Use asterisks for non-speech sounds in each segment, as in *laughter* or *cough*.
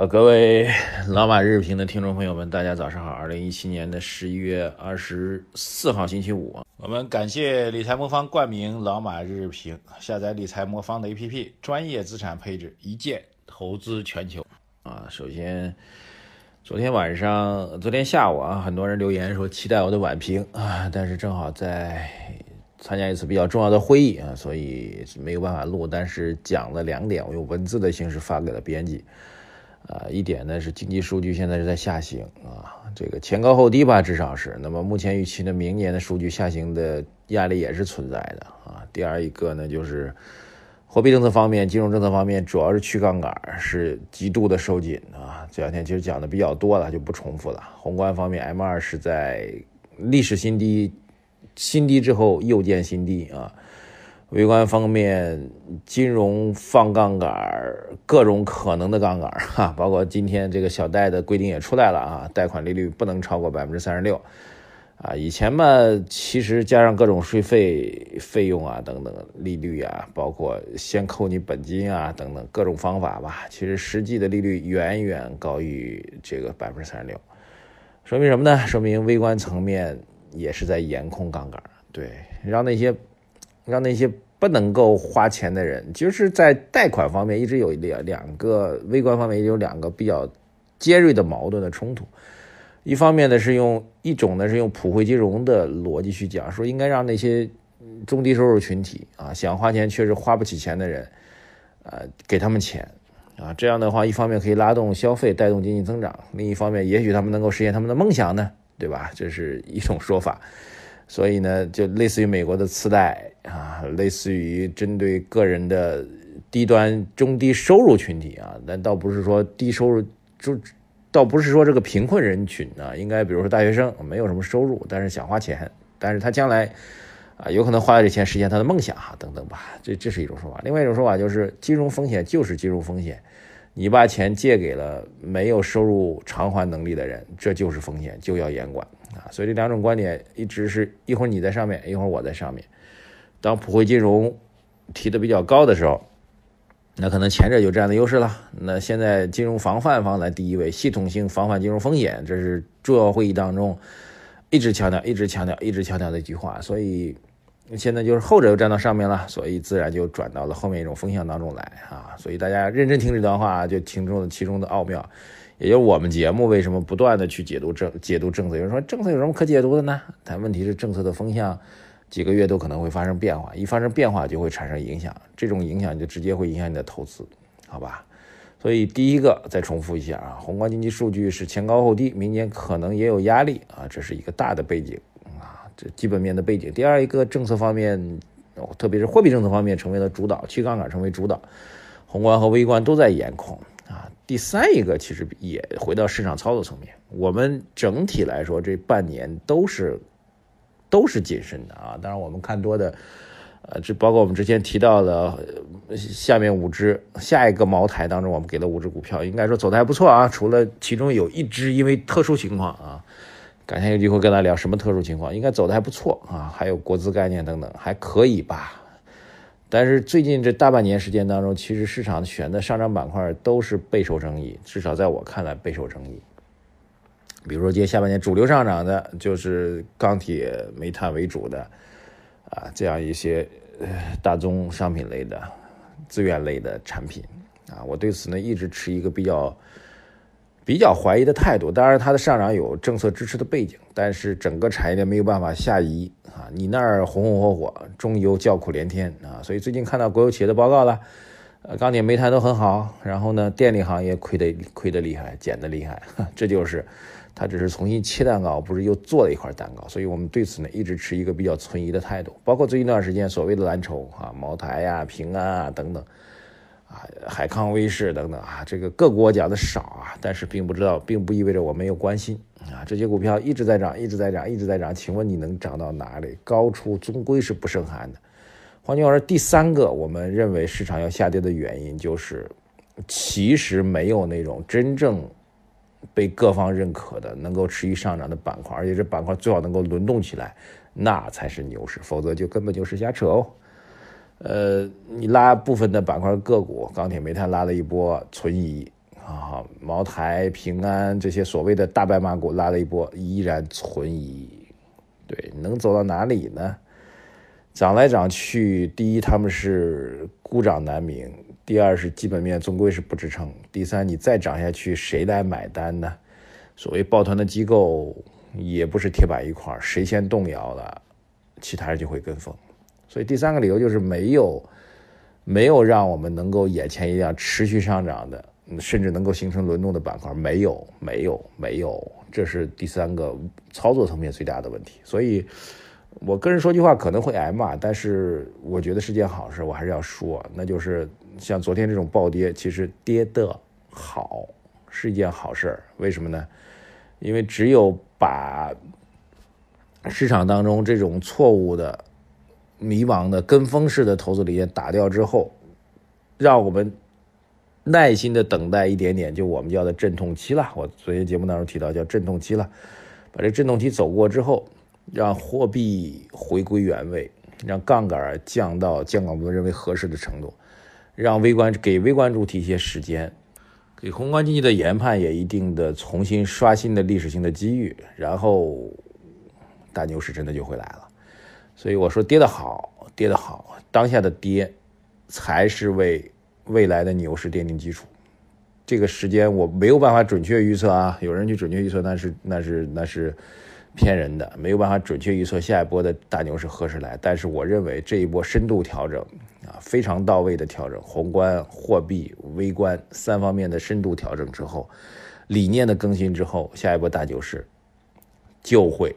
呃，各位 *laughs* 老马日评的听众朋友们，大家早上好。二零一七年的十一月二十四号星期五，我们感谢理财魔方冠名老马日评，下载理财魔方的 APP，专业资产配置，一键投资全球。啊，首先，昨天晚上、昨天下午啊，很多人留言说期待我的晚评啊，但是正好在参加一次比较重要的会议啊，所以没有办法录。但是讲了两点，我用文字的形式发给了编辑。啊，一点呢是经济数据现在是在下行啊，这个前高后低吧，至少是。那么目前预期呢，明年的数据下行的压力也是存在的啊。第二一个呢，就是货币政策方面、金融政策方面，主要是去杠杆，是极度的收紧啊。这两天其实讲的比较多了，就不重复了。宏观方面，M 二是在历史新低，新低之后又见新低啊。微观方面，金融放杠杆，各种可能的杠杆哈，包括今天这个小贷的规定也出来了啊，贷款利率不能超过百分之三十六，啊，以前嘛，其实加上各种税费费用啊等等利率啊，包括先扣你本金啊等等各种方法吧，其实实际的利率远远高于这个百分之三十六，说明什么呢？说明微观层面也是在严控杠杆，对，让那些。让那些不能够花钱的人，就是在贷款方面一直有两两个微观方面也有两个比较尖锐的矛盾的冲突。一方面呢是用一种呢是用普惠金融的逻辑去讲，说应该让那些中低收入群体啊想花钱确实花不起钱的人，呃给他们钱啊，这样的话一方面可以拉动消费，带动经济增长；另一方面也许他们能够实现他们的梦想呢，对吧？这是一种说法。所以呢，就类似于美国的次贷啊，类似于针对个人的低端、中低收入群体啊，但倒不是说低收入，就倒不是说这个贫困人群啊，应该比如说大学生没有什么收入，但是想花钱，但是他将来啊有可能花这钱实现他的梦想啊等等吧，这这是一种说法。另外一种说法就是金融风险就是金融风险，你把钱借给了没有收入偿还能力的人，这就是风险，就要严管。啊，所以这两种观点一直是一会儿你在上面，一会儿我在上面。当普惠金融提的比较高的时候，那可能前者有这样的优势了。那现在金融防范方在第一位，系统性防范金融风险，这是重要会议当中一直强调、一直强调、一直强调的一句话。所以现在就是后者又站到上面了，所以自然就转到了后面一种风向当中来啊。所以大家认真听这段话，就听出了其中的奥妙。也就是我们节目为什么不断的去解读政解读政策？有人说政策有什么可解读的呢？但问题是政策的风向几个月都可能会发生变化，一发生变化就会产生影响，这种影响就直接会影响你的投资，好吧？所以第一个再重复一下啊，宏观经济数据是前高后低，明年可能也有压力啊，这是一个大的背景，基本面的背景。第二一个政策方面，特别是货币政策方面成为了主导，去杠杆成为主导，宏观和微观都在严控啊。第三一个其实也回到市场操作层面，我们整体来说这半年都是都是谨慎的啊。当然我们看多的，呃，这包括我们之前提到的下面五只下一个茅台当中，我们给了五只股票，应该说走的还不错啊。除了其中有一只因为特殊情况啊，改天有机会跟大家聊什么特殊情况，应该走的还不错啊。还有国资概念等等，还可以吧。但是最近这大半年时间当中，其实市场选的上涨板块都是备受争议，至少在我看来备受争议。比如说今天下半年主流上涨的就是钢铁、煤炭为主的啊，这样一些大宗商品类的、资源类的产品啊，我对此呢一直持一个比较。比较怀疑的态度，当然它的上涨有政策支持的背景，但是整个产业链没有办法下移啊！你那儿红红火火，中油叫苦连天啊！所以最近看到国有企业的报告了，呃，钢铁、煤炭都很好，然后呢，电力行业亏得亏得厉害，减得厉害，这就是它只是重新切蛋糕，不是又做了一块蛋糕。所以我们对此呢一直持一个比较存疑的态度，包括最近一段时间所谓的蓝筹啊，茅台呀、平安啊等等。啊，海康威视等等啊，这个个股我讲的少啊，但是并不知道，并不意味着我没有关心啊。这些股票一直在涨，一直在涨，一直在涨。请问你能涨到哪里？高处终归是不胜寒的。换句话说，第三个我们认为市场要下跌的原因就是，其实没有那种真正被各方认可的能够持续上涨的板块，而且这板块最好能够轮动起来，那才是牛市，否则就根本就是瞎扯哦。呃，你拉部分的板块个股，钢铁、煤炭拉了一波存疑啊，茅台、平安这些所谓的大白马股拉了一波依然存疑，对，能走到哪里呢？涨来涨去，第一他们是孤掌难鸣，第二是基本面终归是不支撑，第三你再涨下去谁来买单呢？所谓抱团的机构也不是铁板一块，谁先动摇了，其他人就会跟风。所以第三个理由就是没有没有让我们能够眼前一亮持续上涨的，甚至能够形成轮动的板块，没有没有没有，这是第三个操作层面最大的问题。所以。我个人说句话可能会挨骂，但是我觉得是件好事，我还是要说，那就是像昨天这种暴跌，其实跌的好是一件好事为什么呢？因为只有把市场当中这种错误的、迷茫的、跟风式的投资理念打掉之后，让我们耐心的等待一点点，就我们叫的阵痛期了。我昨天节目当中提到叫阵痛期了，把这阵痛期走过之后。让货币回归原位，让杠杆降到监管部门认为合适的程度，让微观给微观主体一些时间，给宏观经济的研判也一定的重新刷新的历史性的机遇，然后大牛市真的就会来了。所以我说跌得好，跌得好，当下的跌才是为未来的牛市奠定基础。这个时间我没有办法准确预测啊，有人去准确预测，那是那是那是。骗人的，没有办法准确预测下一波的大牛市何时来。但是我认为这一波深度调整啊，非常到位的调整，宏观、货币、微观三方面的深度调整之后，理念的更新之后，下一波大牛市就会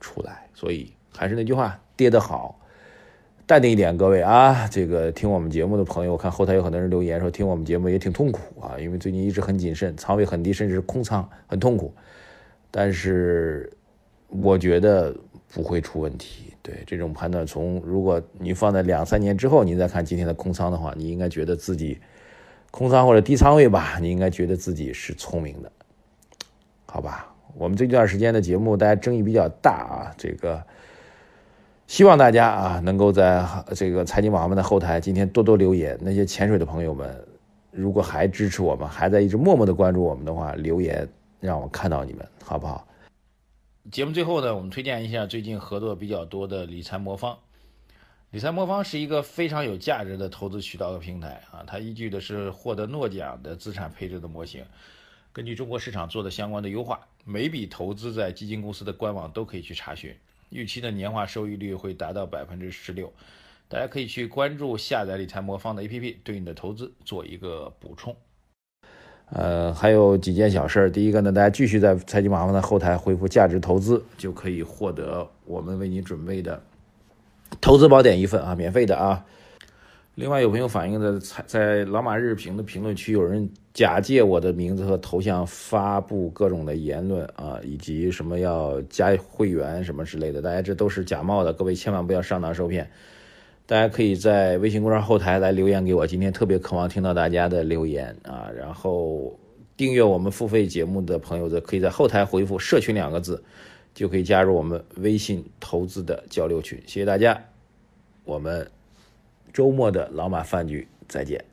出来。所以还是那句话，跌得好，淡定一点，各位啊，这个听我们节目的朋友，我看后台有很多人留言说听我们节目也挺痛苦啊，因为最近一直很谨慎，仓位很低，甚至是空仓，很痛苦。但是。我觉得不会出问题。对这种判断，从如果你放在两三年之后，你再看今天的空仓的话，你应该觉得自己空仓或者低仓位吧，你应该觉得自己是聪明的，好吧？我们这段时间的节目，大家争议比较大啊。这个希望大家啊，能够在这个财经网们的后台今天多多留言。那些潜水的朋友们，如果还支持我们，还在一直默默的关注我们的话，留言让我看到你们，好不好？节目最后呢，我们推荐一下最近合作比较多的理财魔方。理财魔方是一个非常有价值的投资渠道和平台啊，它依据的是获得诺奖的资产配置的模型，根据中国市场做的相关的优化，每笔投资在基金公司的官网都可以去查询，预期的年化收益率会达到百分之十六。大家可以去关注下载理财魔方的 APP，对你的投资做一个补充。呃，还有几件小事儿。第一个呢，大家继续在财经马方的后台回复“价值投资”，就可以获得我们为你准备的投资宝典一份啊，免费的啊。另外，有朋友反映的在在老马日评的评论区，有人假借我的名字和头像发布各种的言论啊，以及什么要加会员什么之类的，大家这都是假冒的，各位千万不要上当受骗。大家可以在微信公众号后台来留言给我，今天特别渴望听到大家的留言啊！然后订阅我们付费节目的朋友，则可以在后台回复“社群”两个字，就可以加入我们微信投资的交流群。谢谢大家，我们周末的老马饭局再见。